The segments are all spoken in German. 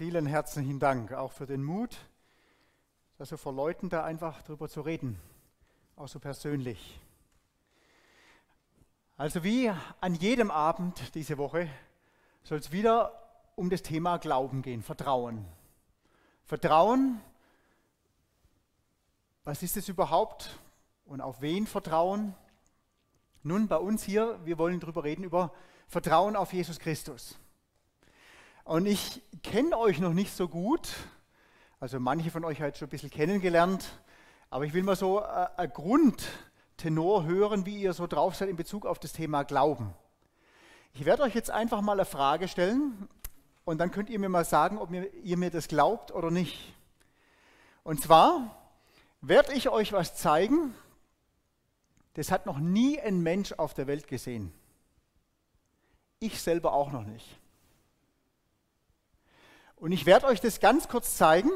Vielen herzlichen Dank auch für den Mut, das so vor Leuten da einfach drüber zu reden, auch so persönlich. Also wie an jedem Abend diese Woche soll es wieder um das Thema Glauben gehen, Vertrauen. Vertrauen, was ist es überhaupt und auf wen Vertrauen? Nun, bei uns hier, wir wollen darüber reden, über Vertrauen auf Jesus Christus. Und ich kenne euch noch nicht so gut, also manche von euch halt schon ein bisschen kennengelernt, aber ich will mal so äh, ein Grundtenor hören, wie ihr so drauf seid in Bezug auf das Thema Glauben. Ich werde euch jetzt einfach mal eine Frage stellen und dann könnt ihr mir mal sagen, ob ihr mir das glaubt oder nicht. Und zwar werde ich euch was zeigen, das hat noch nie ein Mensch auf der Welt gesehen. Ich selber auch noch nicht. Und ich werde euch das ganz kurz zeigen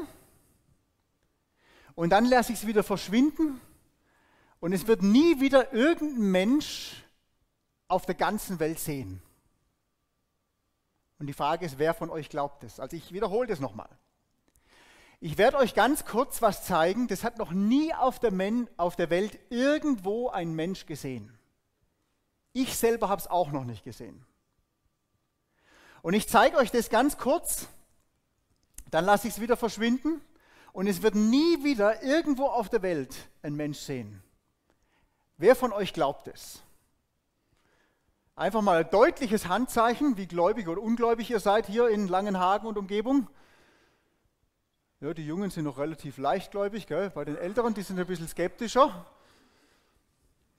und dann lasse ich es wieder verschwinden und es wird nie wieder irgendein Mensch auf der ganzen Welt sehen. Und die Frage ist, wer von euch glaubt es? Also ich wiederhole das nochmal. Ich werde euch ganz kurz was zeigen, das hat noch nie auf der, Men auf der Welt irgendwo ein Mensch gesehen. Ich selber habe es auch noch nicht gesehen. Und ich zeige euch das ganz kurz dann lasse ich es wieder verschwinden und es wird nie wieder irgendwo auf der Welt ein Mensch sehen. Wer von euch glaubt es? Einfach mal ein deutliches Handzeichen, wie gläubig oder ungläubig ihr seid hier in Langenhagen und Umgebung. Ja, die Jungen sind noch relativ leichtgläubig, gell? bei den Älteren, die sind ein bisschen skeptischer.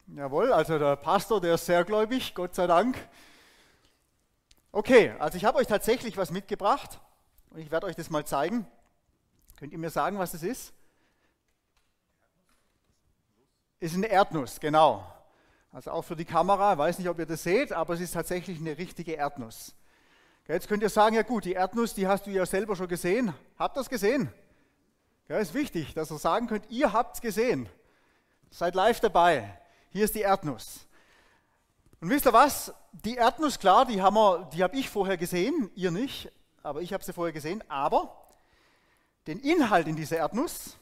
Jawohl, also der Pastor, der ist sehr gläubig, Gott sei Dank. Okay, also ich habe euch tatsächlich was mitgebracht. Und ich werde euch das mal zeigen. Könnt ihr mir sagen, was das ist? Ist eine Erdnuss, genau. Also auch für die Kamera, ich weiß nicht, ob ihr das seht, aber es ist tatsächlich eine richtige Erdnuss. Jetzt könnt ihr sagen, ja gut, die Erdnuss, die hast du ja selber schon gesehen. Habt ihr das gesehen? Ja, ist wichtig, dass ihr sagen könnt, ihr habt es gesehen. Seid live dabei. Hier ist die Erdnuss. Und wisst ihr was? Die Erdnuss, klar, die, die habe ich vorher gesehen, ihr nicht aber ich habe sie vorher gesehen. Aber den Inhalt in dieser Erdnuss,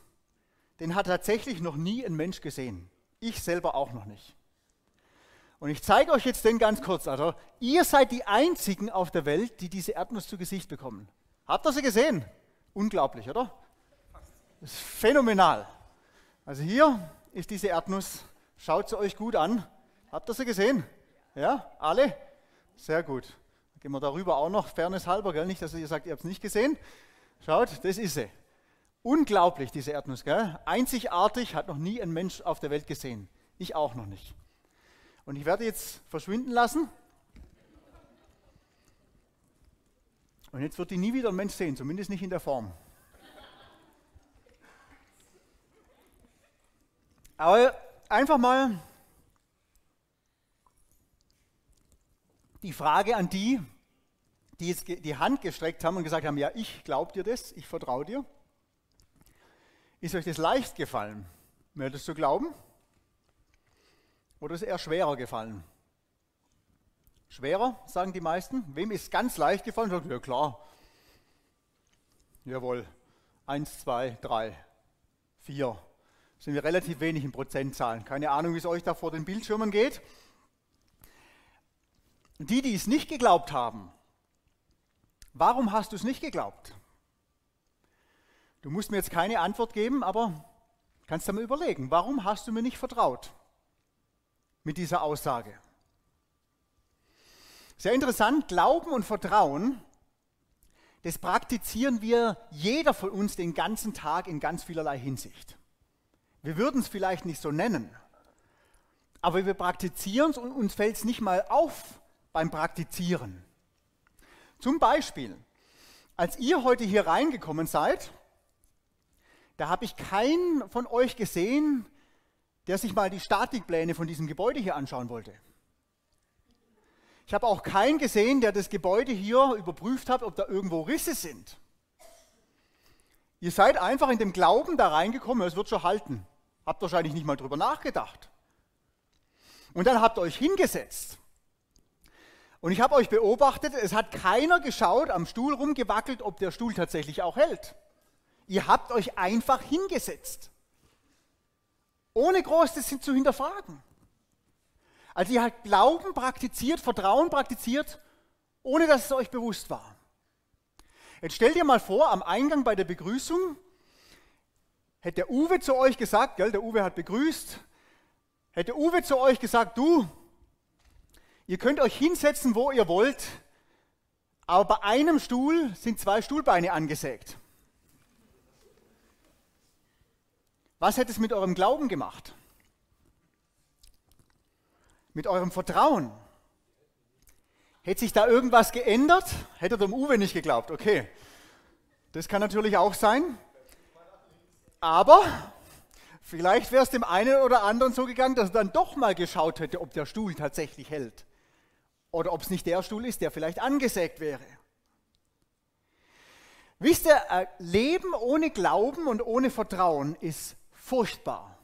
den hat tatsächlich noch nie ein Mensch gesehen. Ich selber auch noch nicht. Und ich zeige euch jetzt den ganz kurz. Also, ihr seid die Einzigen auf der Welt, die diese Erdnuss zu Gesicht bekommen. Habt ihr sie gesehen? Unglaublich, oder? Das ist phänomenal. Also hier ist diese Erdnuss. Schaut sie euch gut an. Habt ihr sie gesehen? Ja, alle? Sehr gut. Gehen wir darüber auch noch, Fairness halber, gell? nicht, dass ihr sagt, ihr habt es nicht gesehen. Schaut, das ist sie. Unglaublich, diese Erdnuss. Gell? Einzigartig, hat noch nie ein Mensch auf der Welt gesehen. Ich auch noch nicht. Und ich werde jetzt verschwinden lassen. Und jetzt wird die nie wieder ein Mensch sehen, zumindest nicht in der Form. Aber einfach mal die Frage an die, die jetzt die Hand gestreckt haben und gesagt haben, ja, ich glaube dir das, ich vertraue dir. Ist euch das leicht gefallen, das zu glauben? Oder ist es eher schwerer gefallen? Schwerer, sagen die meisten. Wem ist ganz leicht gefallen? Sagt, ja klar. Jawohl. Eins, zwei, drei, vier. Sind wir relativ wenig in Prozentzahlen. Keine Ahnung, wie es euch da vor den Bildschirmen geht. Die, die es nicht geglaubt haben, Warum hast du es nicht geglaubt? Du musst mir jetzt keine Antwort geben, aber kannst du mal überlegen, warum hast du mir nicht vertraut mit dieser Aussage? Sehr interessant, Glauben und Vertrauen, das praktizieren wir jeder von uns den ganzen Tag in ganz vielerlei Hinsicht. Wir würden es vielleicht nicht so nennen, aber wir praktizieren es und uns fällt es nicht mal auf beim Praktizieren. Zum Beispiel, als ihr heute hier reingekommen seid, da habe ich keinen von euch gesehen, der sich mal die Statikpläne von diesem Gebäude hier anschauen wollte. Ich habe auch keinen gesehen, der das Gebäude hier überprüft hat, ob da irgendwo Risse sind. Ihr seid einfach in dem Glauben da reingekommen, es wird schon halten. Habt wahrscheinlich nicht mal drüber nachgedacht. Und dann habt ihr euch hingesetzt Und ich habe euch beobachtet, es hat keiner geschaut, am Stuhl rumgewackelt, ob der Stuhl tatsächlich auch hält. Ihr habt euch einfach hingesetzt, ohne groß das zu hinterfragen. Also ihr habt Glauben praktiziert, Vertrauen praktiziert, ohne dass es euch bewusst war. Jetzt stellt ihr mal vor, am Eingang bei der Begrüßung hätte der Uwe zu euch gesagt, gell, der Uwe hat begrüßt, hätte Uwe zu euch gesagt, du, Ihr könnt euch hinsetzen, wo ihr wollt, aber bei einem Stuhl sind zwei Stuhlbeine angesägt. Was hätte es mit eurem Glauben gemacht? Mit eurem Vertrauen? Hätte sich da irgendwas geändert? Hätte dem Uwe nicht geglaubt, okay. Das kann natürlich auch sein. Aber vielleicht wäre es dem einen oder anderen so gegangen, dass er dann doch mal geschaut hätte, ob der Stuhl tatsächlich hält. Oder ob es nicht der Stuhl ist, der vielleicht angesägt wäre. Wisst ihr, äh, Leben ohne Glauben und ohne Vertrauen ist furchtbar.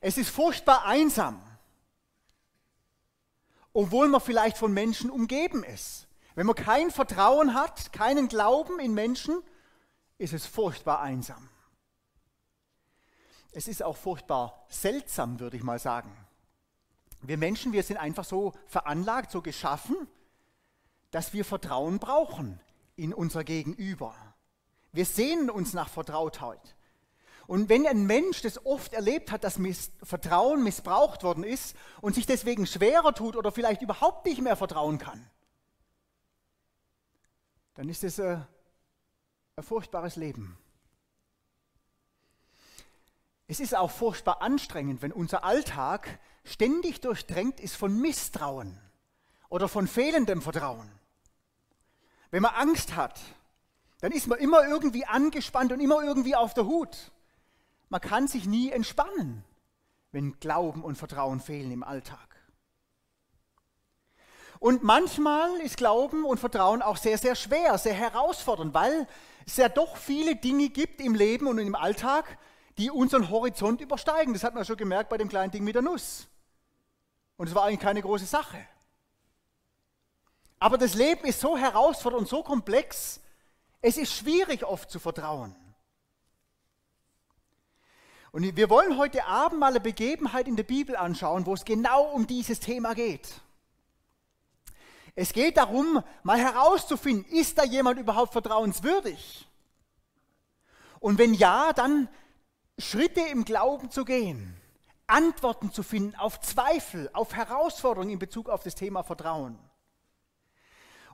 Es ist furchtbar einsam, obwohl man vielleicht von Menschen umgeben ist. Wenn man kein Vertrauen hat, keinen Glauben in Menschen, ist es furchtbar einsam. Es ist auch furchtbar seltsam, würde ich mal sagen. Wir Menschen, wir sind einfach so veranlagt, so geschaffen, dass wir Vertrauen brauchen in unser Gegenüber. Wir sehnen uns nach Vertrautheit. Und wenn ein Mensch das oft erlebt hat, dass Miss Vertrauen missbraucht worden ist und sich deswegen schwerer tut oder vielleicht überhaupt nicht mehr vertrauen kann, dann ist es ein, ein furchtbares Leben. Es ist auch furchtbar anstrengend, wenn unser Alltag ständig durchdrängt ist von Misstrauen oder von fehlendem Vertrauen. Wenn man Angst hat, dann ist man immer irgendwie angespannt und immer irgendwie auf der Hut. Man kann sich nie entspannen, wenn Glauben und Vertrauen fehlen im Alltag. Und manchmal ist Glauben und Vertrauen auch sehr, sehr schwer, sehr herausfordernd, weil es ja doch viele Dinge gibt im Leben und im Alltag, die unseren Horizont übersteigen. Das hat man schon gemerkt bei dem kleinen Ding mit der Nuss. Und es war eigentlich keine große Sache. Aber das Leben ist so herausfordernd und so komplex, es ist schwierig oft zu vertrauen. Und wir wollen heute Abend mal eine Begebenheit in der Bibel anschauen, wo es genau um dieses Thema geht. Es geht darum, mal herauszufinden, ist da jemand überhaupt vertrauenswürdig? Und wenn ja, dann Schritte im Glauben zu gehen, Antworten zu finden auf Zweifel, auf Herausforderungen in Bezug auf das Thema Vertrauen.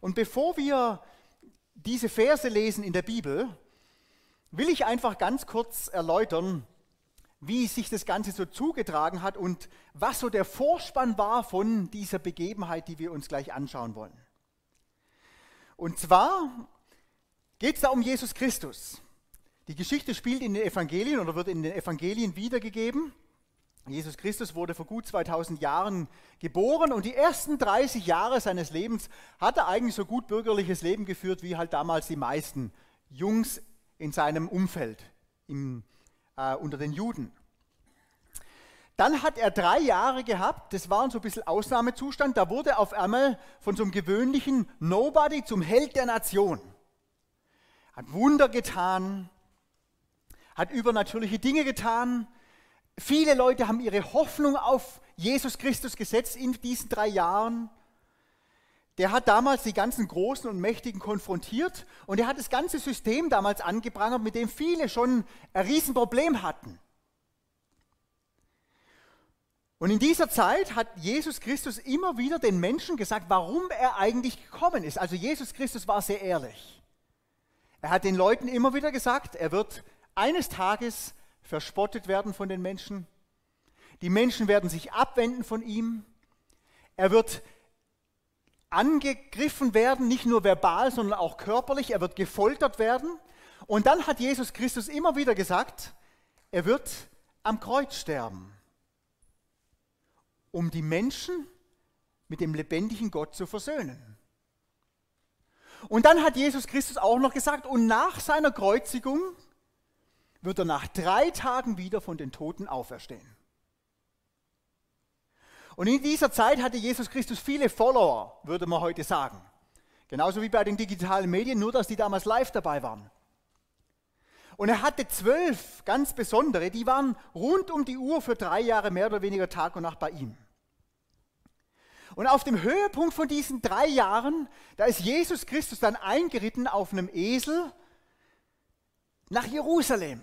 Und bevor wir diese Verse lesen in der Bibel, will ich einfach ganz kurz erläutern, wie sich das Ganze so zugetragen hat und was so der Vorspann war von dieser Begebenheit, die wir uns gleich anschauen wollen. Und zwar geht es da um Jesus Christus. Die Geschichte spielt in den Evangelien oder wird in den Evangelien wiedergegeben. Jesus Christus wurde vor gut 2000 Jahren geboren und die ersten 30 Jahre seines Lebens hat er eigentlich so gut bürgerliches Leben geführt, wie halt damals die meisten Jungs in seinem Umfeld im, äh, unter den Juden. Dann hat er drei Jahre gehabt, das war so ein bisschen Ausnahmezustand, da wurde er auf einmal von so einem gewöhnlichen Nobody zum Held der Nation. Hat Wunder getan, hat übernatürliche Dinge getan. Viele Leute haben ihre Hoffnung auf Jesus Christus gesetzt in diesen drei Jahren. Der hat damals die ganzen Großen und Mächtigen konfrontiert und er hat das ganze System damals angeprangert, mit dem viele schon ein Riesenproblem hatten. Und in dieser Zeit hat Jesus Christus immer wieder den Menschen gesagt, warum er eigentlich gekommen ist. Also Jesus Christus war sehr ehrlich. Er hat den Leuten immer wieder gesagt, er wird eines Tages verspottet werden von den Menschen. Die Menschen werden sich abwenden von ihm. Er wird angegriffen werden, nicht nur verbal, sondern auch körperlich. Er wird gefoltert werden. Und dann hat Jesus Christus immer wieder gesagt, er wird am Kreuz sterben, um die Menschen mit dem lebendigen Gott zu versöhnen. Und dann hat Jesus Christus auch noch gesagt, und nach seiner Kreuzigung wird er nach drei Tagen wieder von den Toten auferstehen. Und in dieser Zeit hatte Jesus Christus viele Follower, würde man heute sagen. Genauso wie bei den digitalen Medien, nur dass die damals live dabei waren. Und er hatte zwölf ganz besondere, die waren rund um die Uhr für drei Jahre mehr oder weniger Tag und Nacht bei ihm. Und auf dem Höhepunkt von diesen drei Jahren, da ist Jesus Christus dann eingeritten auf einem Esel nach Jerusalem.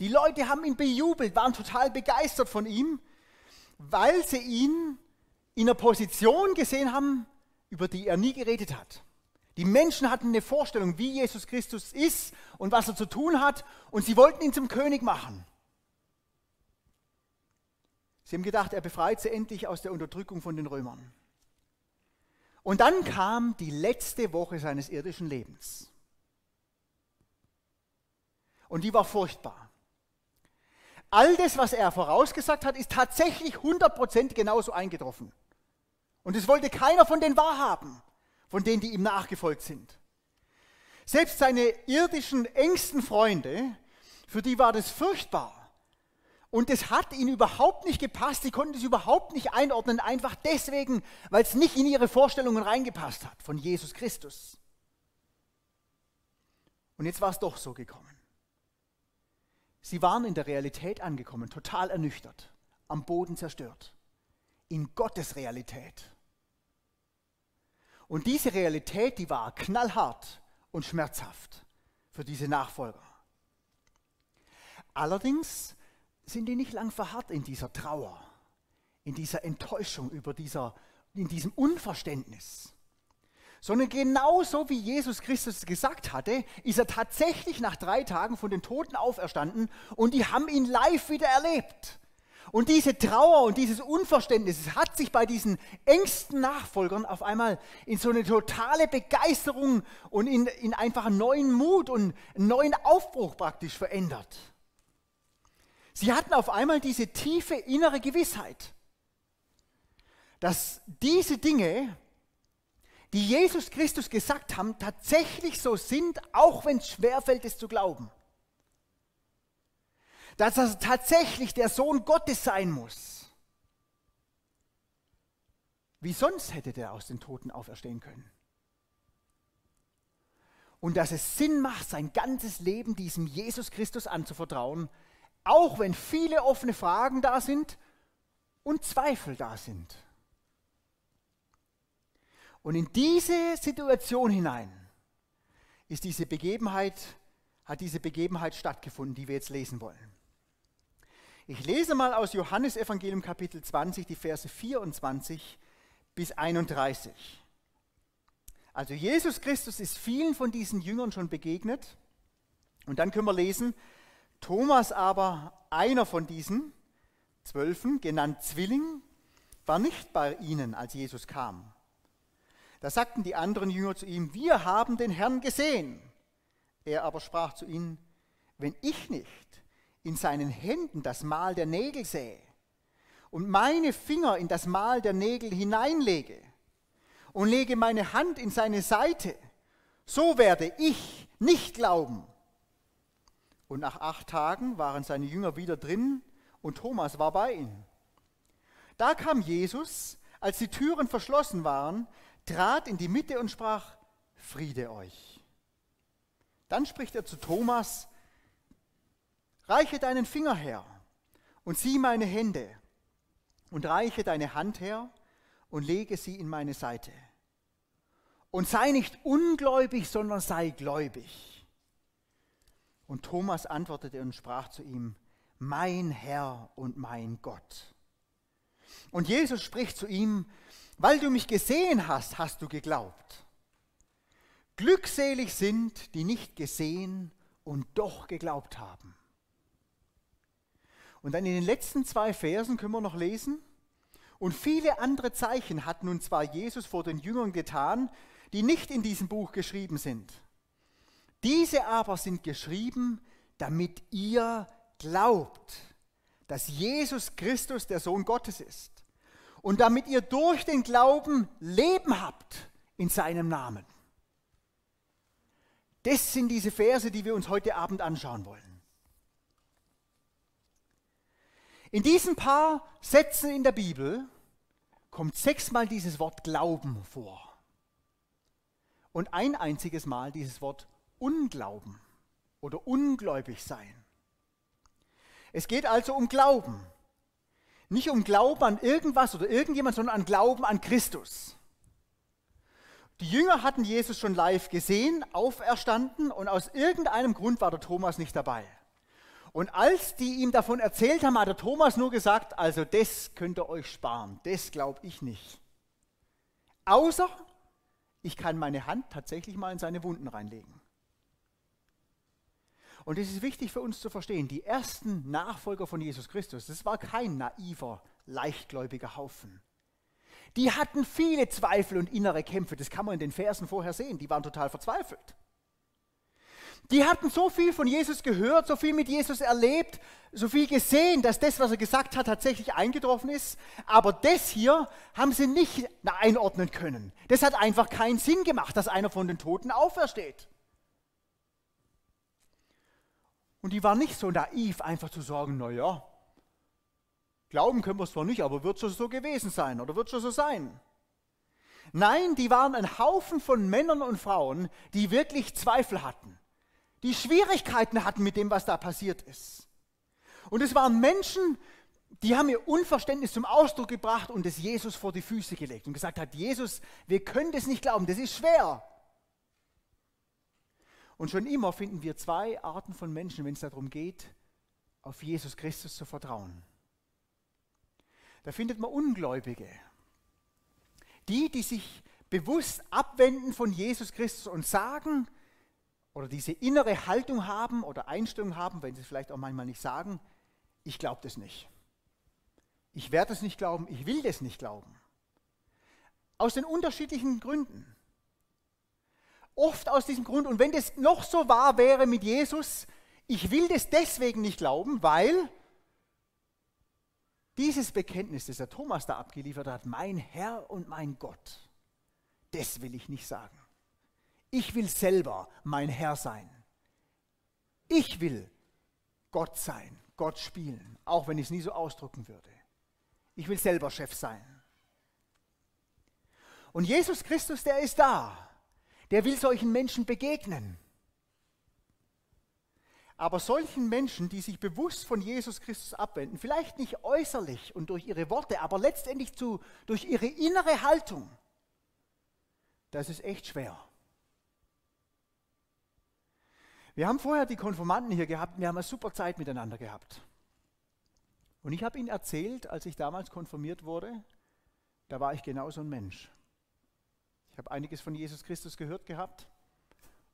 Die Leute haben ihn bejubelt, waren total begeistert von ihm, weil sie ihn in einer Position gesehen haben, über die er nie geredet hat. Die Menschen hatten eine Vorstellung, wie Jesus Christus ist und was er zu tun hat, und sie wollten ihn zum König machen. Sie haben gedacht, er befreit sie endlich aus der Unterdrückung von den Römern. Und dann kam die letzte Woche seines irdischen Lebens. Und die war furchtbar. All das, was er vorausgesagt hat, ist tatsächlich 100% genauso eingetroffen. Und es wollte keiner von denen wahrhaben, von denen, die ihm nachgefolgt sind. Selbst seine irdischen engsten Freunde, für die war das furchtbar. Und es hat ihnen überhaupt nicht gepasst, sie konnten es überhaupt nicht einordnen, einfach deswegen, weil es nicht in ihre Vorstellungen reingepasst hat von Jesus Christus. Und jetzt war es doch so gekommen. Sie waren in der Realität angekommen, total ernüchtert, am Boden zerstört, in Gottes Realität. Und diese Realität, die war knallhart und schmerzhaft für diese Nachfolger. Allerdings sind die nicht lang verharrt in dieser Trauer, in dieser Enttäuschung über dieser, in diesem Unverständnis. Sondern genauso wie Jesus Christus gesagt hatte, ist er tatsächlich nach drei Tagen von den Toten auferstanden und die haben ihn live wieder erlebt. Und diese Trauer und dieses Unverständnis hat sich bei diesen engsten Nachfolgern auf einmal in so eine totale Begeisterung und in, in einfach neuen Mut und neuen Aufbruch praktisch verändert. Sie hatten auf einmal diese tiefe innere Gewissheit, dass diese Dinge, die Jesus Christus gesagt haben, tatsächlich so sind, auch wenn es schwerfällt, es zu glauben. Dass er tatsächlich der Sohn Gottes sein muss. Wie sonst hätte der aus den Toten auferstehen können? Und dass es Sinn macht, sein ganzes Leben diesem Jesus Christus anzuvertrauen, auch wenn viele offene Fragen da sind und Zweifel da sind. Und in diese Situation hinein ist diese Begebenheit, hat diese Begebenheit stattgefunden, die wir jetzt lesen wollen. Ich lese mal aus Johannes Evangelium Kapitel 20 die Verse 24 bis 31. Also Jesus Christus ist vielen von diesen Jüngern schon begegnet. Und dann können wir lesen, Thomas aber, einer von diesen Zwölfen, genannt Zwilling, war nicht bei ihnen, als Jesus kam. Da sagten die anderen Jünger zu ihm, wir haben den Herrn gesehen. Er aber sprach zu ihnen, wenn ich nicht in seinen Händen das Mal der Nägel sähe und meine Finger in das Mal der Nägel hineinlege und lege meine Hand in seine Seite, so werde ich nicht glauben. Und nach acht Tagen waren seine Jünger wieder drin und Thomas war bei ihnen. Da kam Jesus, als die Türen verschlossen waren, trat in die Mitte und sprach, Friede euch. Dann spricht er zu Thomas, reiche deinen Finger her und sieh meine Hände und reiche deine Hand her und lege sie in meine Seite. Und sei nicht ungläubig, sondern sei gläubig. Und Thomas antwortete und sprach zu ihm, mein Herr und mein Gott. Und Jesus spricht zu ihm, weil du mich gesehen hast, hast du geglaubt. Glückselig sind, die nicht gesehen und doch geglaubt haben. Und dann in den letzten zwei Versen können wir noch lesen, und viele andere Zeichen hat nun zwar Jesus vor den Jüngern getan, die nicht in diesem Buch geschrieben sind. Diese aber sind geschrieben, damit ihr glaubt, dass Jesus Christus der Sohn Gottes ist und damit ihr durch den Glauben Leben habt in seinem Namen. Das sind diese Verse, die wir uns heute Abend anschauen wollen. In diesen paar Sätzen in der Bibel kommt sechsmal dieses Wort Glauben vor. Und ein einziges Mal dieses Wort Unglauben oder ungläubig sein. Es geht also um Glauben. Nicht um Glauben an irgendwas oder irgendjemand, sondern an Glauben an Christus. Die Jünger hatten Jesus schon live gesehen, auferstanden und aus irgendeinem Grund war der Thomas nicht dabei. Und als die ihm davon erzählt haben, hat der Thomas nur gesagt, also das könnt ihr euch sparen, das glaube ich nicht. Außer ich kann meine Hand tatsächlich mal in seine Wunden reinlegen. Und es ist wichtig für uns zu verstehen, die ersten Nachfolger von Jesus Christus, das war kein naiver, leichtgläubiger Haufen. Die hatten viele Zweifel und innere Kämpfe, das kann man in den Versen vorher sehen, die waren total verzweifelt. Die hatten so viel von Jesus gehört, so viel mit Jesus erlebt, so viel gesehen, dass das, was er gesagt hat, tatsächlich eingetroffen ist. Aber das hier haben sie nicht einordnen können. Das hat einfach keinen Sinn gemacht, dass einer von den Toten aufersteht. Und die waren nicht so naiv, einfach zu sagen, naja, glauben können wir es zwar nicht, aber wird schon so gewesen sein oder wird schon so sein. Nein, die waren ein Haufen von Männern und Frauen, die wirklich Zweifel hatten, die Schwierigkeiten hatten mit dem, was da passiert ist. Und es waren Menschen, die haben ihr Unverständnis zum Ausdruck gebracht und es Jesus vor die Füße gelegt und gesagt hat, Jesus, wir können das nicht glauben, das ist schwer. Und schon immer finden wir zwei Arten von Menschen, wenn es darum geht, auf Jesus Christus zu vertrauen. Da findet man Ungläubige. Die, die sich bewusst abwenden von Jesus Christus und sagen, oder diese innere Haltung haben oder Einstellung haben, wenn sie es vielleicht auch manchmal nicht sagen, ich glaube das nicht. Ich werde es nicht glauben, ich will das nicht glauben. Aus den unterschiedlichen Gründen. Oft aus diesem Grund, und wenn das noch so wahr wäre mit Jesus, ich will das deswegen nicht glauben, weil dieses Bekenntnis, das der Thomas da abgeliefert hat, mein Herr und mein Gott, das will ich nicht sagen. Ich will selber mein Herr sein. Ich will Gott sein, Gott spielen, auch wenn ich es nie so ausdrücken würde. Ich will selber Chef sein. Und Jesus Christus, der ist da der will solchen Menschen begegnen. Aber solchen Menschen, die sich bewusst von Jesus Christus abwenden, vielleicht nicht äußerlich und durch ihre Worte, aber letztendlich zu, durch ihre innere Haltung, das ist echt schwer. Wir haben vorher die Konformanten hier gehabt, wir haben eine super Zeit miteinander gehabt. Und ich habe ihnen erzählt, als ich damals konfirmiert wurde, da war ich genauso ein Mensch. Ich habe einiges von Jesus Christus gehört gehabt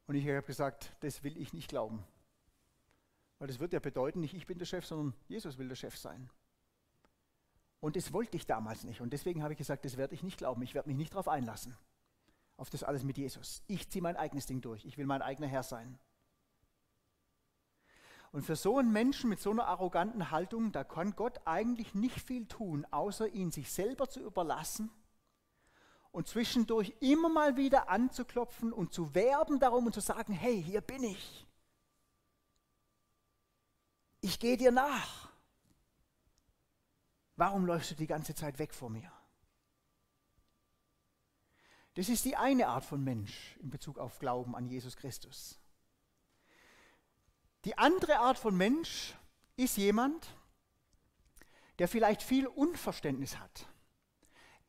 und ich habe gesagt, das will ich nicht glauben. Weil das wird ja bedeuten, nicht ich bin der Chef, sondern Jesus will der Chef sein. Und das wollte ich damals nicht. Und deswegen habe ich gesagt, das werde ich nicht glauben. Ich werde mich nicht darauf einlassen. Auf das alles mit Jesus. Ich ziehe mein eigenes Ding durch. Ich will mein eigener Herr sein. Und für so einen Menschen mit so einer arroganten Haltung, da kann Gott eigentlich nicht viel tun, außer ihn sich selber zu überlassen und zwischendurch immer mal wieder anzuklopfen und zu werben darum und zu sagen, hey, hier bin ich. Ich gehe dir nach. Warum läufst du die ganze Zeit weg vor mir? Das ist die eine Art von Mensch in Bezug auf Glauben an Jesus Christus. Die andere Art von Mensch ist jemand, der vielleicht viel Unverständnis hat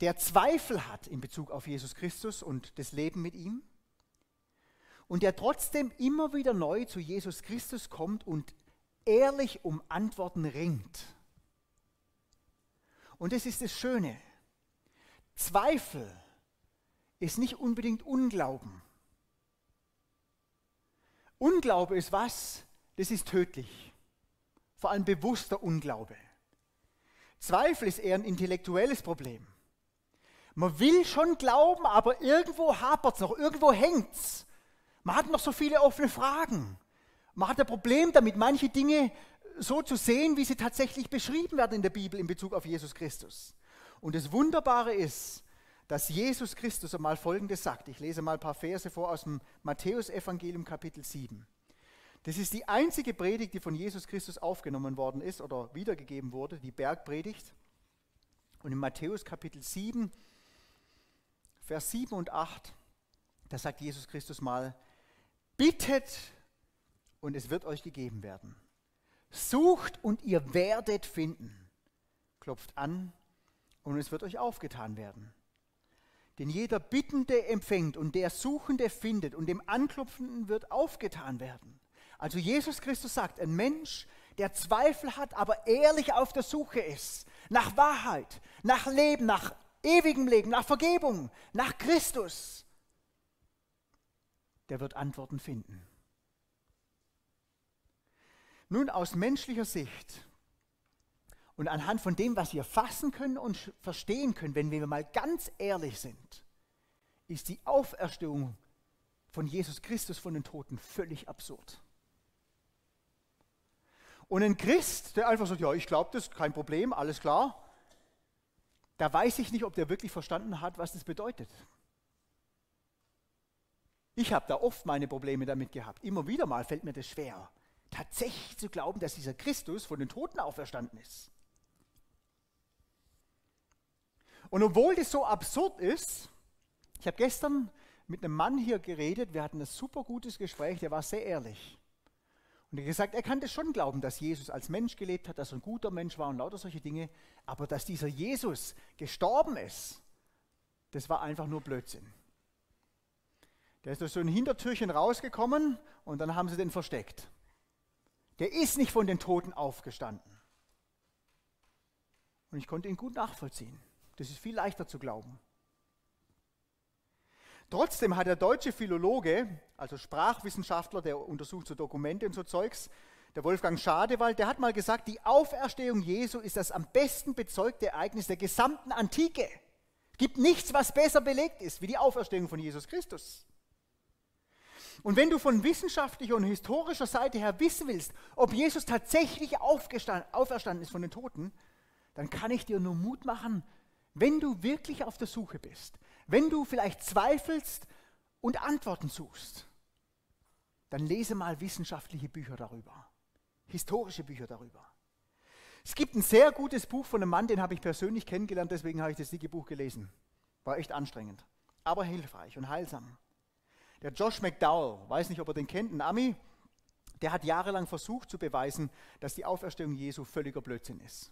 der Zweifel hat in Bezug auf Jesus Christus und das Leben mit ihm und der trotzdem immer wieder neu zu Jesus Christus kommt und ehrlich um Antworten ringt. Und das ist das Schöne. Zweifel ist nicht unbedingt Unglauben. Unglaube ist was? Das ist tödlich. Vor allem bewusster Unglaube. Zweifel ist eher ein intellektuelles Problem. Man will schon glauben, aber irgendwo hapert es noch, irgendwo hängt es. Man hat noch so viele offene Fragen. Man hat ein Problem damit, manche Dinge so zu sehen, wie sie tatsächlich beschrieben werden in der Bibel in Bezug auf Jesus Christus. Und das Wunderbare ist, dass Jesus Christus einmal Folgendes sagt. Ich lese mal ein paar Verse vor aus dem Matthäusevangelium Kapitel 7. Das ist die einzige Predigt, die von Jesus Christus aufgenommen worden ist oder wiedergegeben wurde, die Bergpredigt. Und in Matthäus Kapitel 7, Vers 7 und 8, da sagt Jesus Christus mal, bittet und es wird euch gegeben werden. Sucht und ihr werdet finden. Klopft an und es wird euch aufgetan werden. Denn jeder Bittende empfängt und der Suchende findet und dem Anklopfenden wird aufgetan werden. Also Jesus Christus sagt, ein Mensch, der Zweifel hat, aber ehrlich auf der Suche ist, nach Wahrheit, nach Leben, nach ewigem Leben, nach Vergebung, nach Christus, der wird Antworten finden. Nun aus menschlicher Sicht und anhand von dem, was wir fassen können und verstehen können, wenn wir mal ganz ehrlich sind, ist die Auferstehung von Jesus Christus von den Toten völlig absurd. Und ein Christ, der einfach sagt, ja, ich glaube das, kein Problem, alles klar, da weiß ich nicht, ob der wirklich verstanden hat, was das bedeutet. Ich habe da oft meine Probleme damit gehabt. Immer wieder mal fällt mir das schwer, tatsächlich zu glauben, dass dieser Christus von den Toten auferstanden ist. Und obwohl das so absurd ist, ich habe gestern mit einem Mann hier geredet, wir hatten ein super gutes Gespräch, der war sehr ehrlich. Und er hat gesagt, er kann das schon glauben, dass Jesus als Mensch gelebt hat, dass er ein guter Mensch war und lauter solche Dinge, aber dass dieser Jesus gestorben ist, das war einfach nur Blödsinn. Der ist durch so ein Hintertürchen rausgekommen und dann haben sie den versteckt. Der ist nicht von den Toten aufgestanden. Und ich konnte ihn gut nachvollziehen. Das ist viel leichter zu glauben. Trotzdem hat der deutsche Philologe, also Sprachwissenschaftler, der untersucht so Dokumente und so Zeugs, der Wolfgang Schadewald, der hat mal gesagt, die Auferstehung Jesu ist das am besten bezeugte Ereignis der gesamten Antike. Es gibt nichts, was besser belegt ist, wie die Auferstehung von Jesus Christus. Und wenn du von wissenschaftlicher und historischer Seite her wissen willst, ob Jesus tatsächlich auferstanden ist von den Toten, dann kann ich dir nur Mut machen, wenn du wirklich auf der Suche bist, wenn du vielleicht zweifelst und Antworten suchst, dann lese mal wissenschaftliche Bücher darüber, historische Bücher darüber. Es gibt ein sehr gutes Buch von einem Mann, den habe ich persönlich kennengelernt, deswegen habe ich das dicke Buch gelesen. War echt anstrengend, aber hilfreich und heilsam. Der Josh McDowell, weiß nicht, ob er den kennt, ein Ami, der hat jahrelang versucht zu beweisen, dass die Auferstehung Jesu völliger Blödsinn ist.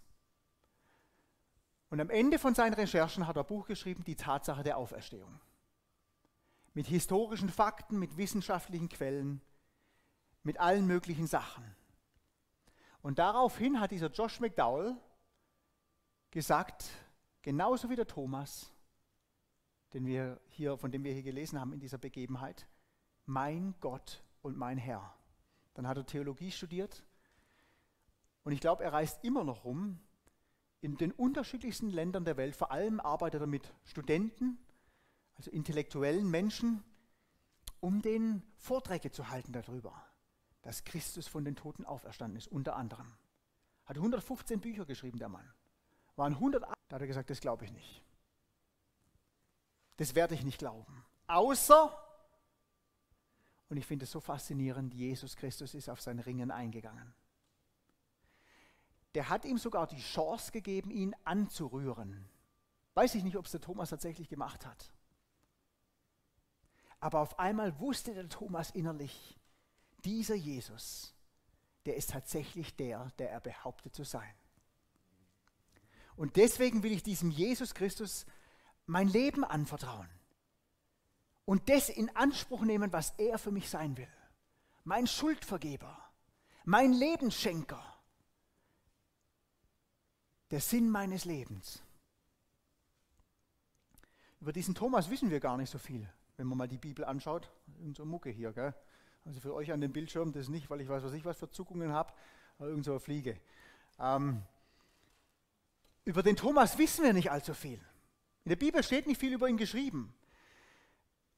Und am Ende von seinen Recherchen hat er ein Buch geschrieben, Die Tatsache der Auferstehung. Mit historischen Fakten, mit wissenschaftlichen Quellen, mit allen möglichen Sachen. Und daraufhin hat dieser Josh McDowell gesagt, genauso wie der Thomas, den wir hier, von dem wir hier gelesen haben in dieser Begebenheit, mein Gott und mein Herr. Dann hat er Theologie studiert und ich glaube, er reist immer noch rum in den unterschiedlichsten Ländern der Welt, vor allem arbeitet er mit Studenten, also intellektuellen Menschen, um den Vorträge zu halten darüber, dass Christus von den Toten auferstanden ist, unter anderem. Hat 115 Bücher geschrieben, der Mann. Waren 108, da hat er gesagt, das glaube ich nicht. Das werde ich nicht glauben. Außer, und ich finde es so faszinierend, Jesus Christus ist auf sein Ringen eingegangen der hat ihm sogar die Chance gegeben, ihn anzurühren. Weiß ich nicht, ob es der Thomas tatsächlich gemacht hat. Aber auf einmal wusste der Thomas innerlich, dieser Jesus, der ist tatsächlich der, der er behauptet zu sein. Und deswegen will ich diesem Jesus Christus mein Leben anvertrauen und das in Anspruch nehmen, was er für mich sein will. Mein Schuldvergeber, mein Lebensschenker, der Sinn meines Lebens. Über diesen Thomas wissen wir gar nicht so viel, wenn man mal die Bibel anschaut. Irgend so Mucke hier, gell? Also für euch an dem Bildschirm, das ist nicht, weil ich weiß, was ich was für Zuckungen habe, irgend so eine Fliege. Ähm, über den Thomas wissen wir nicht allzu viel. In der Bibel steht nicht viel über ihn geschrieben.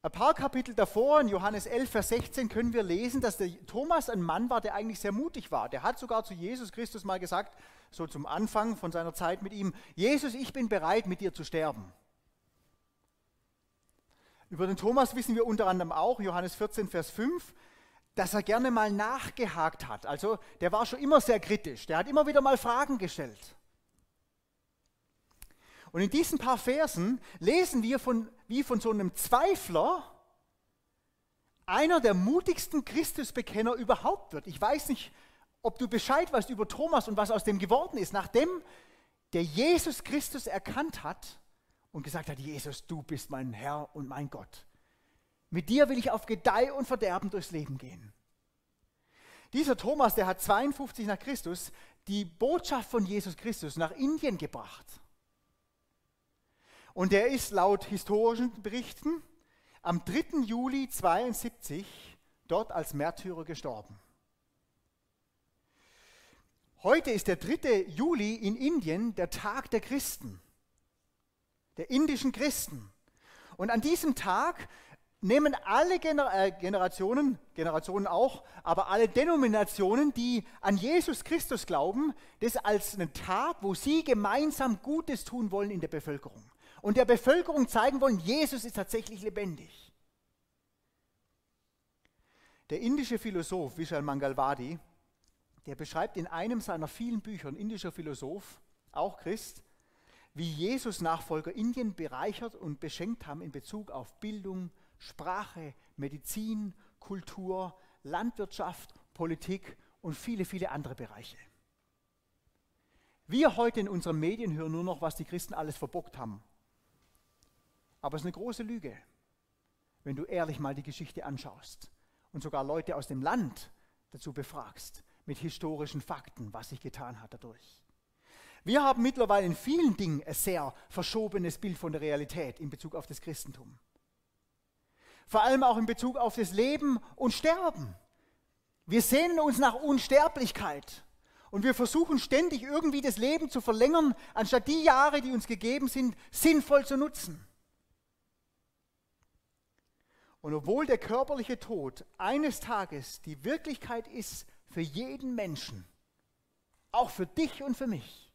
Ein paar Kapitel davor, in Johannes 11, Vers 16, können wir lesen, dass der Thomas ein Mann war, der eigentlich sehr mutig war. Der hat sogar zu Jesus Christus mal gesagt, so zum Anfang von seiner Zeit mit ihm, Jesus, ich bin bereit, mit dir zu sterben. Über den Thomas wissen wir unter anderem auch, Johannes 14, Vers 5, dass er gerne mal nachgehakt hat. Also der war schon immer sehr kritisch, der hat immer wieder mal Fragen gestellt. Und in diesen paar Versen lesen wir von, wie von so einem Zweifler einer der mutigsten Christusbekenner überhaupt wird. Ich weiß nicht, ob du Bescheid weißt über Thomas und was aus dem geworden ist, nachdem der Jesus Christus erkannt hat und gesagt hat, Jesus, du bist mein Herr und mein Gott. Mit dir will ich auf Gedeih und Verderben durchs Leben gehen. Dieser Thomas, der hat 52 nach Christus die Botschaft von Jesus Christus nach Indien gebracht. Und er ist laut historischen Berichten am 3. Juli 72 dort als Märtyrer gestorben. Heute ist der 3. Juli in Indien der Tag der Christen, der indischen Christen. Und an diesem Tag nehmen alle Gener äh, Generationen, Generationen auch, aber alle Denominationen, die an Jesus Christus glauben, das als einen Tag, wo sie gemeinsam Gutes tun wollen in der Bevölkerung. Und der Bevölkerung zeigen wollen, Jesus ist tatsächlich lebendig. Der indische Philosoph Vishal Mangalwadi, der beschreibt in einem seiner vielen Bücher, ein indischer Philosoph, auch Christ, wie Jesus Nachfolger Indien bereichert und beschenkt haben in Bezug auf Bildung, Sprache, Medizin, Kultur, Landwirtschaft, Politik und viele, viele andere Bereiche. Wir heute in unseren Medien hören nur noch, was die Christen alles verbockt haben. Aber es ist eine große Lüge, wenn du ehrlich mal die Geschichte anschaust und sogar Leute aus dem Land dazu befragst, mit historischen Fakten, was sich getan hat dadurch. Wir haben mittlerweile in vielen Dingen ein sehr verschobenes Bild von der Realität in Bezug auf das Christentum vor allem auch in Bezug auf das Leben und Sterben. Wir sehnen uns nach Unsterblichkeit und wir versuchen ständig irgendwie das Leben zu verlängern, anstatt die Jahre, die uns gegeben sind, sinnvoll zu nutzen. Und obwohl der körperliche Tod eines Tages die Wirklichkeit ist für jeden Menschen, auch für dich und für mich,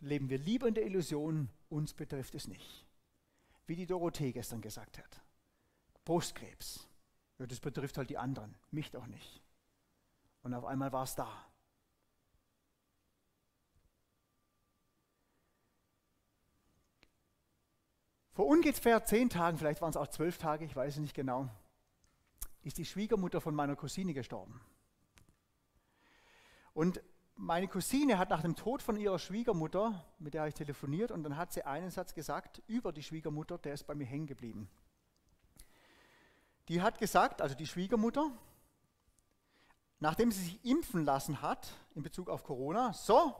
leben wir lieber in der Illusion, uns betrifft es nicht. Wie die Dorothee gestern gesagt hat. Brustkrebs. Ja, das betrifft halt die anderen, mich doch nicht. Und auf einmal war es da. Vor ungefähr zehn Tagen, vielleicht waren es auch zwölf Tage, ich weiß es nicht genau, ist die Schwiegermutter von meiner Cousine gestorben. Und meine Cousine hat nach dem Tod von ihrer Schwiegermutter, mit der habe ich telefoniert, und dann hat sie einen Satz gesagt über die Schwiegermutter, der ist bei mir hängen geblieben die hat gesagt, also die Schwiegermutter, nachdem sie sich impfen lassen hat in Bezug auf Corona, so,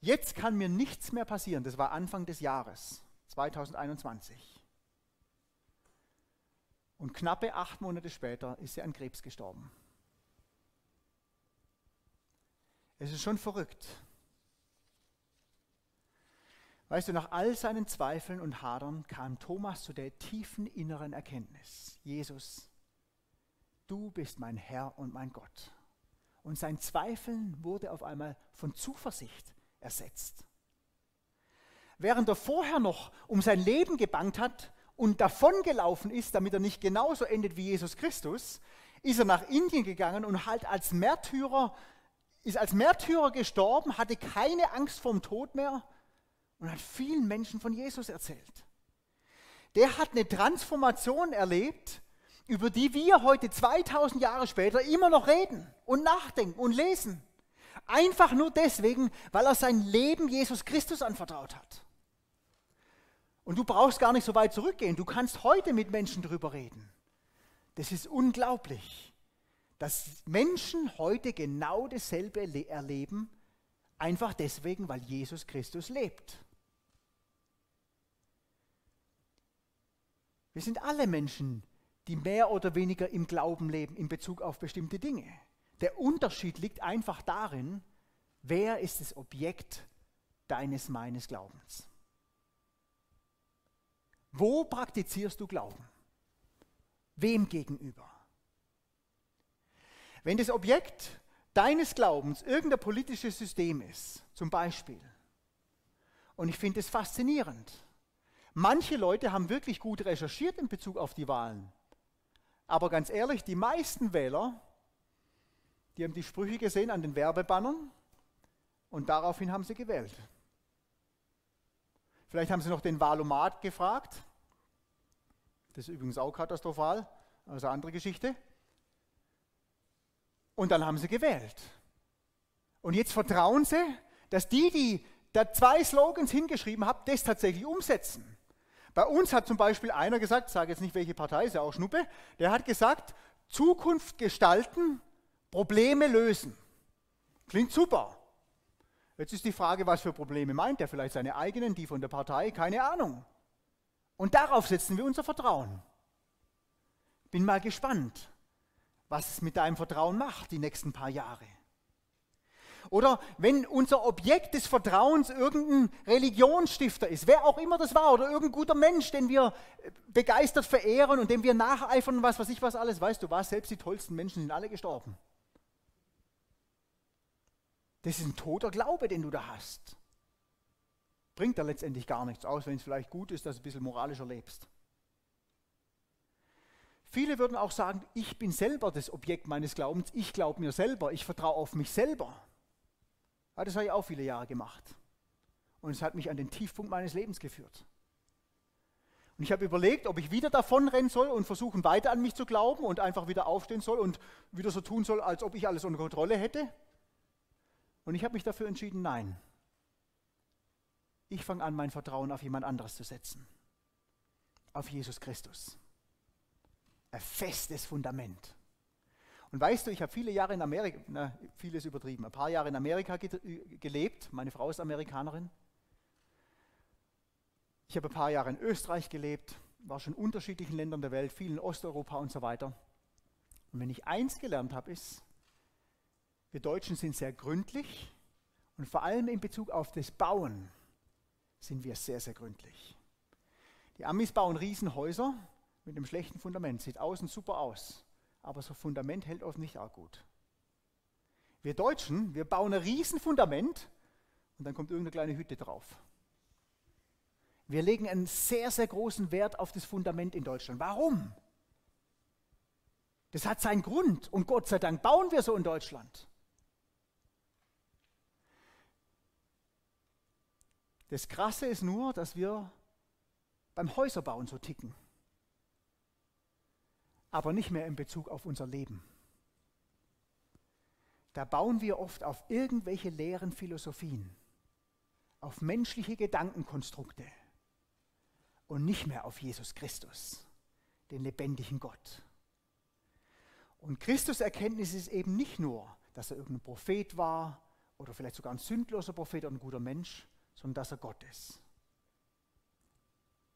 jetzt kann mir nichts mehr passieren. Das war Anfang des Jahres 2021. Und knappe acht Monate später ist sie an Krebs gestorben. Es ist schon verrückt. Weißt du, nach all seinen Zweifeln und Hadern kam Thomas zu der tiefen inneren Erkenntnis. Jesus, du bist mein Herr und mein Gott. Und sein Zweifeln wurde auf einmal von Zuversicht ersetzt. Während er vorher noch um sein Leben gebangt hat und davongelaufen ist, damit er nicht genauso endet wie Jesus Christus, ist er nach Indien gegangen und halt als Märtyrer, ist als Märtyrer gestorben, hatte keine Angst vorm Tod mehr und hat vielen Menschen von Jesus erzählt. Der hat eine Transformation erlebt, über die wir heute 2000 Jahre später immer noch reden und nachdenken und lesen. Einfach nur deswegen, weil er sein Leben Jesus Christus anvertraut hat. Und du brauchst gar nicht so weit zurückgehen. Du kannst heute mit Menschen darüber reden. Das ist unglaublich, dass Menschen heute genau dasselbe erleben, einfach deswegen, weil Jesus Christus lebt. Wir sind alle Menschen, die mehr oder weniger im Glauben leben in Bezug auf bestimmte Dinge. Der Unterschied liegt einfach darin, wer ist das Objekt deines, meines Glaubens. Wo praktizierst du Glauben? Wem gegenüber? Wenn das Objekt deines Glaubens irgendein politisches System ist, zum Beispiel, und ich finde es faszinierend, Manche Leute haben wirklich gut recherchiert in Bezug auf die Wahlen. Aber ganz ehrlich, die meisten Wähler, die haben die Sprüche gesehen an den Werbebannern und daraufhin haben sie gewählt. Vielleicht haben sie noch den Wahlomat gefragt. Das ist übrigens auch katastrophal, also andere Geschichte. Und dann haben sie gewählt. Und jetzt vertrauen sie, dass die, die da zwei Slogans hingeschrieben haben, das tatsächlich umsetzen. Bei uns hat zum Beispiel einer gesagt, ich sage jetzt nicht welche Partei, ist ja auch Schnuppe, der hat gesagt, Zukunft gestalten, Probleme lösen. Klingt super. Jetzt ist die Frage, was für Probleme meint er? Vielleicht seine eigenen, die von der Partei, keine Ahnung. Und darauf setzen wir unser Vertrauen. Bin mal gespannt, was es mit deinem Vertrauen macht die nächsten paar Jahre. Oder wenn unser Objekt des Vertrauens irgendein Religionsstifter ist, wer auch immer das war, oder irgendein guter Mensch, den wir äh, begeistert verehren und dem wir nacheifern was weiß ich was alles, weißt du was, selbst die tollsten Menschen sind alle gestorben. Das ist ein toter Glaube, den du da hast. Bringt da letztendlich gar nichts aus, wenn es vielleicht gut ist, dass du ein bisschen moralischer lebst. Viele würden auch sagen, ich bin selber das Objekt meines Glaubens, ich glaube mir selber, ich vertraue auf mich selber. Ja, das habe ich auch viele Jahre gemacht. Und es hat mich an den Tiefpunkt meines Lebens geführt. Und ich habe überlegt, ob ich wieder davonrennen soll und versuchen, weiter an mich zu glauben und einfach wieder aufstehen soll und wieder so tun soll, als ob ich alles unter Kontrolle hätte. Und ich habe mich dafür entschieden, nein. Ich fange an, mein Vertrauen auf jemand anderes zu setzen. Auf Jesus Christus. Ein festes Fundament. Und weißt du, ich habe viele Jahre in Amerika, na, vieles übertrieben, ein paar Jahre in Amerika gelebt. Meine Frau ist Amerikanerin. Ich habe ein paar Jahre in Österreich gelebt, war schon in unterschiedlichen Ländern der Welt, viel in Osteuropa und so weiter. Und wenn ich eins gelernt habe, ist, wir Deutschen sind sehr gründlich und vor allem in Bezug auf das Bauen sind wir sehr, sehr gründlich. Die Amis bauen Riesenhäuser mit einem schlechten Fundament, sieht außen super aus aber so Fundament hält oft nicht auch gut. Wir Deutschen, wir bauen ein Riesenfundament und dann kommt irgendeine kleine Hütte drauf. Wir legen einen sehr, sehr großen Wert auf das Fundament in Deutschland. Warum? Das hat seinen Grund und Gott sei Dank bauen wir so in Deutschland. Das Krasse ist nur, dass wir beim Häuserbauen so ticken aber nicht mehr in Bezug auf unser Leben. Da bauen wir oft auf irgendwelche leeren Philosophien, auf menschliche Gedankenkonstrukte und nicht mehr auf Jesus Christus, den lebendigen Gott. Und Christus Erkenntnis ist eben nicht nur, dass er irgendein Prophet war oder vielleicht sogar ein sündloser Prophet oder ein guter Mensch, sondern dass er Gott ist.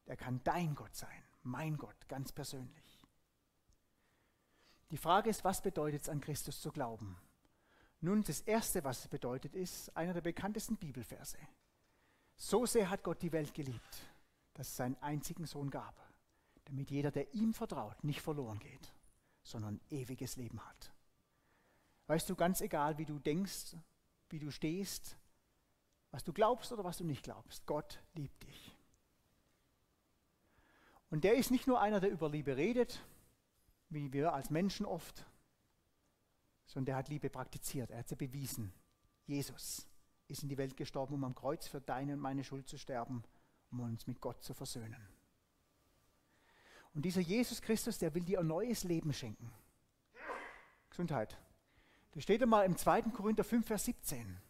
Er kann dein Gott sein, mein Gott, ganz persönlich. Die Frage ist, was bedeutet es an Christus zu glauben? Nun, das Erste, was es bedeutet, ist einer der bekanntesten Bibelverse. So sehr hat Gott die Welt geliebt, dass es seinen einzigen Sohn gab, damit jeder, der ihm vertraut, nicht verloren geht, sondern ewiges Leben hat. Weißt du, ganz egal, wie du denkst, wie du stehst, was du glaubst oder was du nicht glaubst, Gott liebt dich. Und der ist nicht nur einer, der über Liebe redet, wie wir als Menschen oft, sondern der hat Liebe praktiziert, er hat sie bewiesen. Jesus ist in die Welt gestorben, um am Kreuz für deine und meine Schuld zu sterben, um uns mit Gott zu versöhnen. Und dieser Jesus Christus, der will dir ein neues Leben schenken. Gesundheit. Das steht einmal im 2. Korinther 5, Vers 17.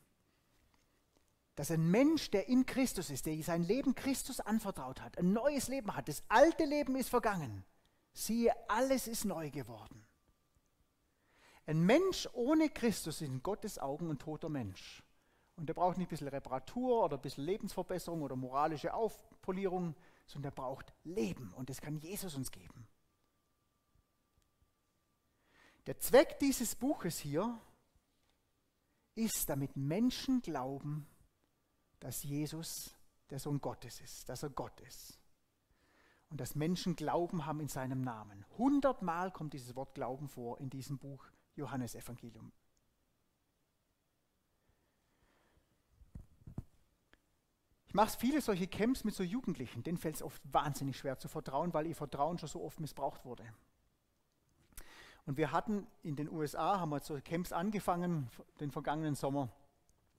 Dass ein Mensch, der in Christus ist, der sein Leben Christus anvertraut hat, ein neues Leben hat. Das alte Leben ist vergangen. Siehe, alles ist neu geworden. Ein Mensch ohne Christus ist in Gottes Augen ein toter Mensch. Und der braucht nicht ein bisschen Reparatur oder ein bisschen Lebensverbesserung oder moralische Aufpolierung, sondern der braucht Leben. Und das kann Jesus uns geben. Der Zweck dieses Buches hier ist, damit Menschen glauben, dass Jesus der Sohn Gottes ist, dass er Gott ist und dass Menschen Glauben haben in seinem Namen. Hundertmal kommt dieses Wort Glauben vor in diesem Buch Johannesevangelium. Ich mache viele solche Camps mit so Jugendlichen, denen fällt es oft wahnsinnig schwer zu vertrauen, weil ihr Vertrauen schon so oft missbraucht wurde. Und wir hatten in den USA, haben wir so Camps angefangen, den vergangenen Sommer.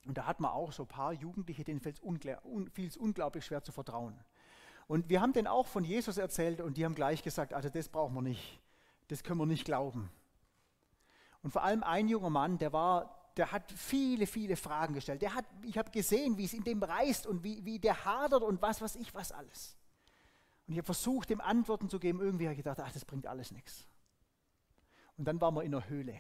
Und da hat man auch so ein paar Jugendliche, denen fällt es unglaublich schwer zu vertrauen. Und wir haben denen auch von Jesus erzählt und die haben gleich gesagt, also das brauchen wir nicht, das können wir nicht glauben. Und vor allem ein junger Mann, der war, der hat viele, viele Fragen gestellt. Der hat, ich habe gesehen, wie es in dem reißt und wie, wie der hadert und was, was ich, was alles. Und ich habe versucht, ihm Antworten zu geben. Irgendwie habe ich gedacht, ach, das bringt alles nichts. Und dann waren wir in der Höhle.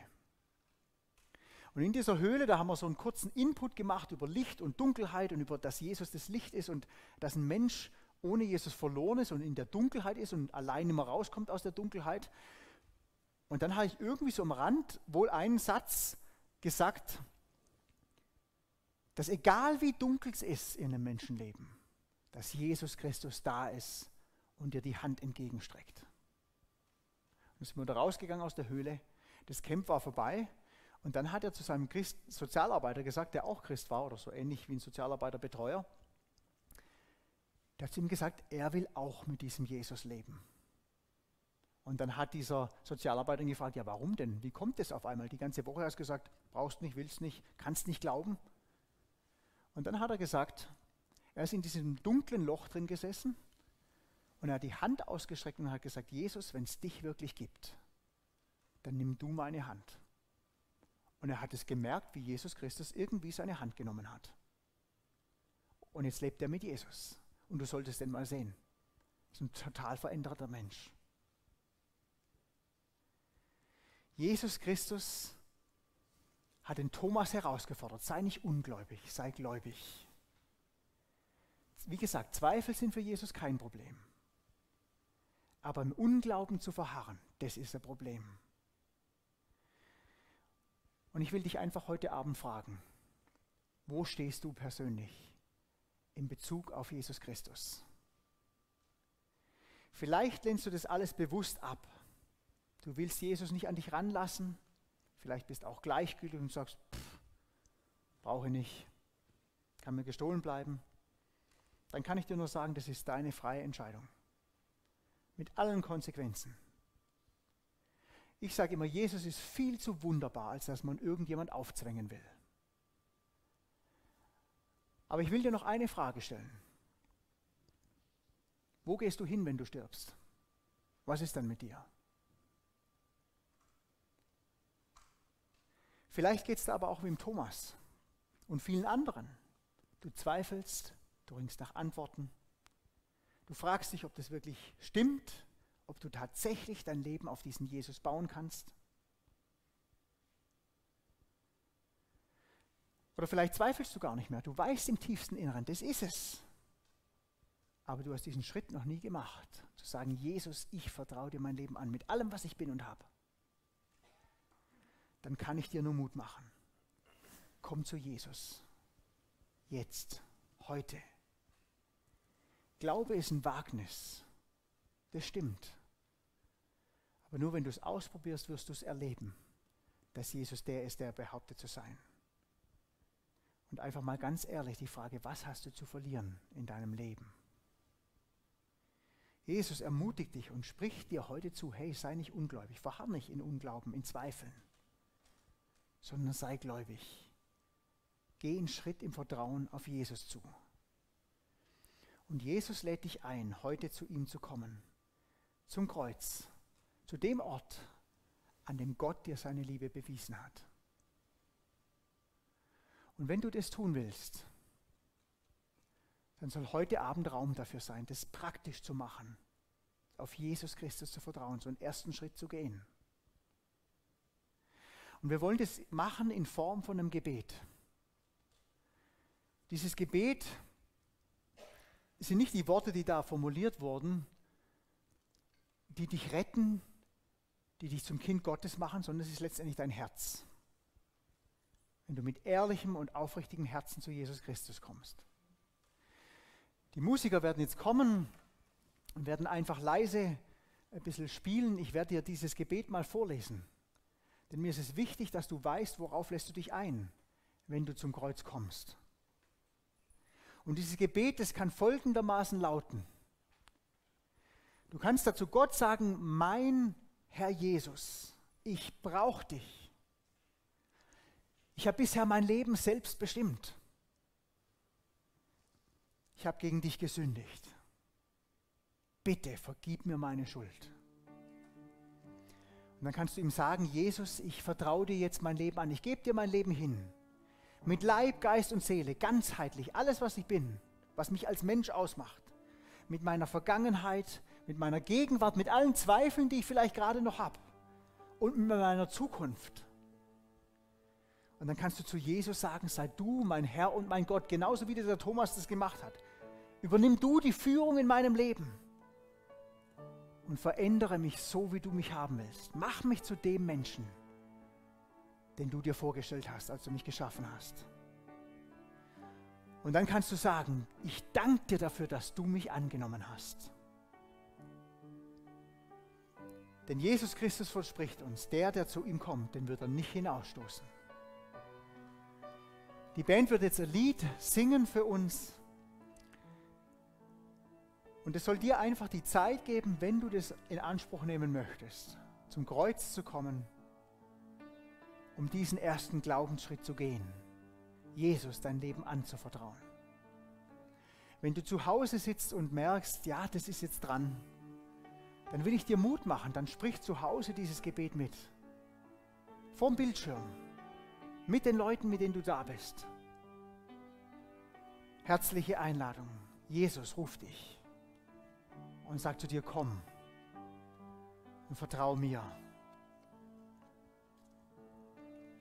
Und in dieser Höhle, da haben wir so einen kurzen Input gemacht über Licht und Dunkelheit und über, dass Jesus das Licht ist und dass ein Mensch ohne Jesus verloren ist und in der Dunkelheit ist und allein immer rauskommt aus der Dunkelheit. Und dann habe ich irgendwie so am Rand wohl einen Satz gesagt, dass egal wie dunkel es ist in einem Menschenleben, dass Jesus Christus da ist und dir die Hand entgegenstreckt. Dann sind wir da rausgegangen aus der Höhle. Das Camp war vorbei. Und dann hat er zu seinem Christ Sozialarbeiter gesagt, der auch Christ war oder so ähnlich wie ein Sozialarbeiterbetreuer, der hat zu ihm gesagt, er will auch mit diesem Jesus leben. Und dann hat dieser Sozialarbeiter ihn gefragt, ja warum denn? Wie kommt das auf einmal? Die ganze Woche hast du gesagt, brauchst nicht, willst nicht, kannst nicht glauben. Und dann hat er gesagt, er ist in diesem dunklen Loch drin gesessen und er hat die Hand ausgestreckt und hat gesagt, Jesus, wenn es dich wirklich gibt, dann nimm du meine Hand. Und er hat es gemerkt, wie Jesus Christus irgendwie seine Hand genommen hat. Und jetzt lebt er mit Jesus. Und du solltest den mal sehen. Das ist ein total veränderter Mensch. Jesus Christus hat den Thomas herausgefordert, sei nicht ungläubig, sei gläubig. Wie gesagt, Zweifel sind für Jesus kein Problem. Aber im Unglauben zu verharren, das ist ein Problem. Und ich will dich einfach heute Abend fragen, wo stehst du persönlich in Bezug auf Jesus Christus? Vielleicht lehnst du das alles bewusst ab. Du willst Jesus nicht an dich ranlassen. Vielleicht bist auch gleichgültig und sagst, brauche ich nicht, kann mir gestohlen bleiben. Dann kann ich dir nur sagen, das ist deine freie Entscheidung mit allen Konsequenzen. Ich sage immer, Jesus ist viel zu wunderbar, als dass man irgendjemand aufzwängen will. Aber ich will dir noch eine Frage stellen. Wo gehst du hin, wenn du stirbst? Was ist dann mit dir? Vielleicht geht es da aber auch wie im Thomas und vielen anderen. Du zweifelst, du ringst nach Antworten, Du fragst dich, ob das wirklich stimmt, ob du tatsächlich dein Leben auf diesen Jesus bauen kannst. Oder vielleicht zweifelst du gar nicht mehr. Du weißt im tiefsten Inneren, das ist es. Aber du hast diesen Schritt noch nie gemacht, zu sagen, Jesus, ich vertraue dir mein Leben an, mit allem, was ich bin und habe. Dann kann ich dir nur Mut machen. Komm zu Jesus. Jetzt, heute. Glaube ist ein Wagnis. Das stimmt. Aber nur wenn du es ausprobierst, wirst du es erleben, dass Jesus der ist, der behauptet zu sein. Und einfach mal ganz ehrlich die Frage, was hast du zu verlieren in deinem Leben? Jesus ermutigt dich und spricht dir heute zu, hey, sei nicht ungläubig, verharr nicht in Unglauben, in Zweifeln, sondern sei gläubig. Geh einen Schritt im Vertrauen auf Jesus zu. Und Jesus lädt dich ein, heute zu ihm zu kommen, zum Kreuz, zu dem Ort, an dem Gott dir seine Liebe bewiesen hat. Und wenn du das tun willst, dann soll heute Abend Raum dafür sein, das praktisch zu machen, auf Jesus Christus zu vertrauen, so einen ersten Schritt zu gehen. Und wir wollen das machen in Form von einem Gebet. Dieses Gebet sind nicht die Worte, die da formuliert wurden, die dich retten, die dich zum Kind Gottes machen, sondern es ist letztendlich dein Herz. Wenn du mit ehrlichem und aufrichtigem Herzen zu Jesus Christus kommst. Die Musiker werden jetzt kommen und werden einfach leise ein bisschen spielen. Ich werde dir dieses Gebet mal vorlesen. Denn mir ist es wichtig, dass du weißt, worauf lässt du dich ein, wenn du zum Kreuz kommst. Und dieses Gebet, das kann folgendermaßen lauten. Du kannst dazu Gott sagen, mein Herr Jesus, ich brauche dich. Ich habe bisher mein Leben selbst bestimmt. Ich habe gegen dich gesündigt. Bitte vergib mir meine Schuld. Und dann kannst du ihm sagen, Jesus, ich vertraue dir jetzt mein Leben an. Ich gebe dir mein Leben hin. Mit Leib, Geist und Seele, ganzheitlich, alles, was ich bin, was mich als Mensch ausmacht. Mit meiner Vergangenheit, mit meiner Gegenwart, mit allen Zweifeln, die ich vielleicht gerade noch habe. Und mit meiner Zukunft. Und dann kannst du zu Jesus sagen, sei du mein Herr und mein Gott, genauso wie der Thomas das gemacht hat. Übernimm du die Führung in meinem Leben und verändere mich so, wie du mich haben willst. Mach mich zu dem Menschen, den du dir vorgestellt hast, als du mich geschaffen hast. Und dann kannst du sagen, ich danke dir dafür, dass du mich angenommen hast. Denn Jesus Christus verspricht uns, der, der zu ihm kommt, den wird er nicht hinausstoßen. Die Band wird jetzt ein Lied singen für uns. Und es soll dir einfach die Zeit geben, wenn du das in Anspruch nehmen möchtest, zum Kreuz zu kommen, um diesen ersten Glaubensschritt zu gehen, Jesus dein Leben anzuvertrauen. Wenn du zu Hause sitzt und merkst, ja, das ist jetzt dran, dann will ich dir Mut machen, dann sprich zu Hause dieses Gebet mit. Vorm Bildschirm mit den Leuten, mit denen du da bist. Herzliche Einladung. Jesus ruft dich und sagt zu dir, komm und vertraue mir.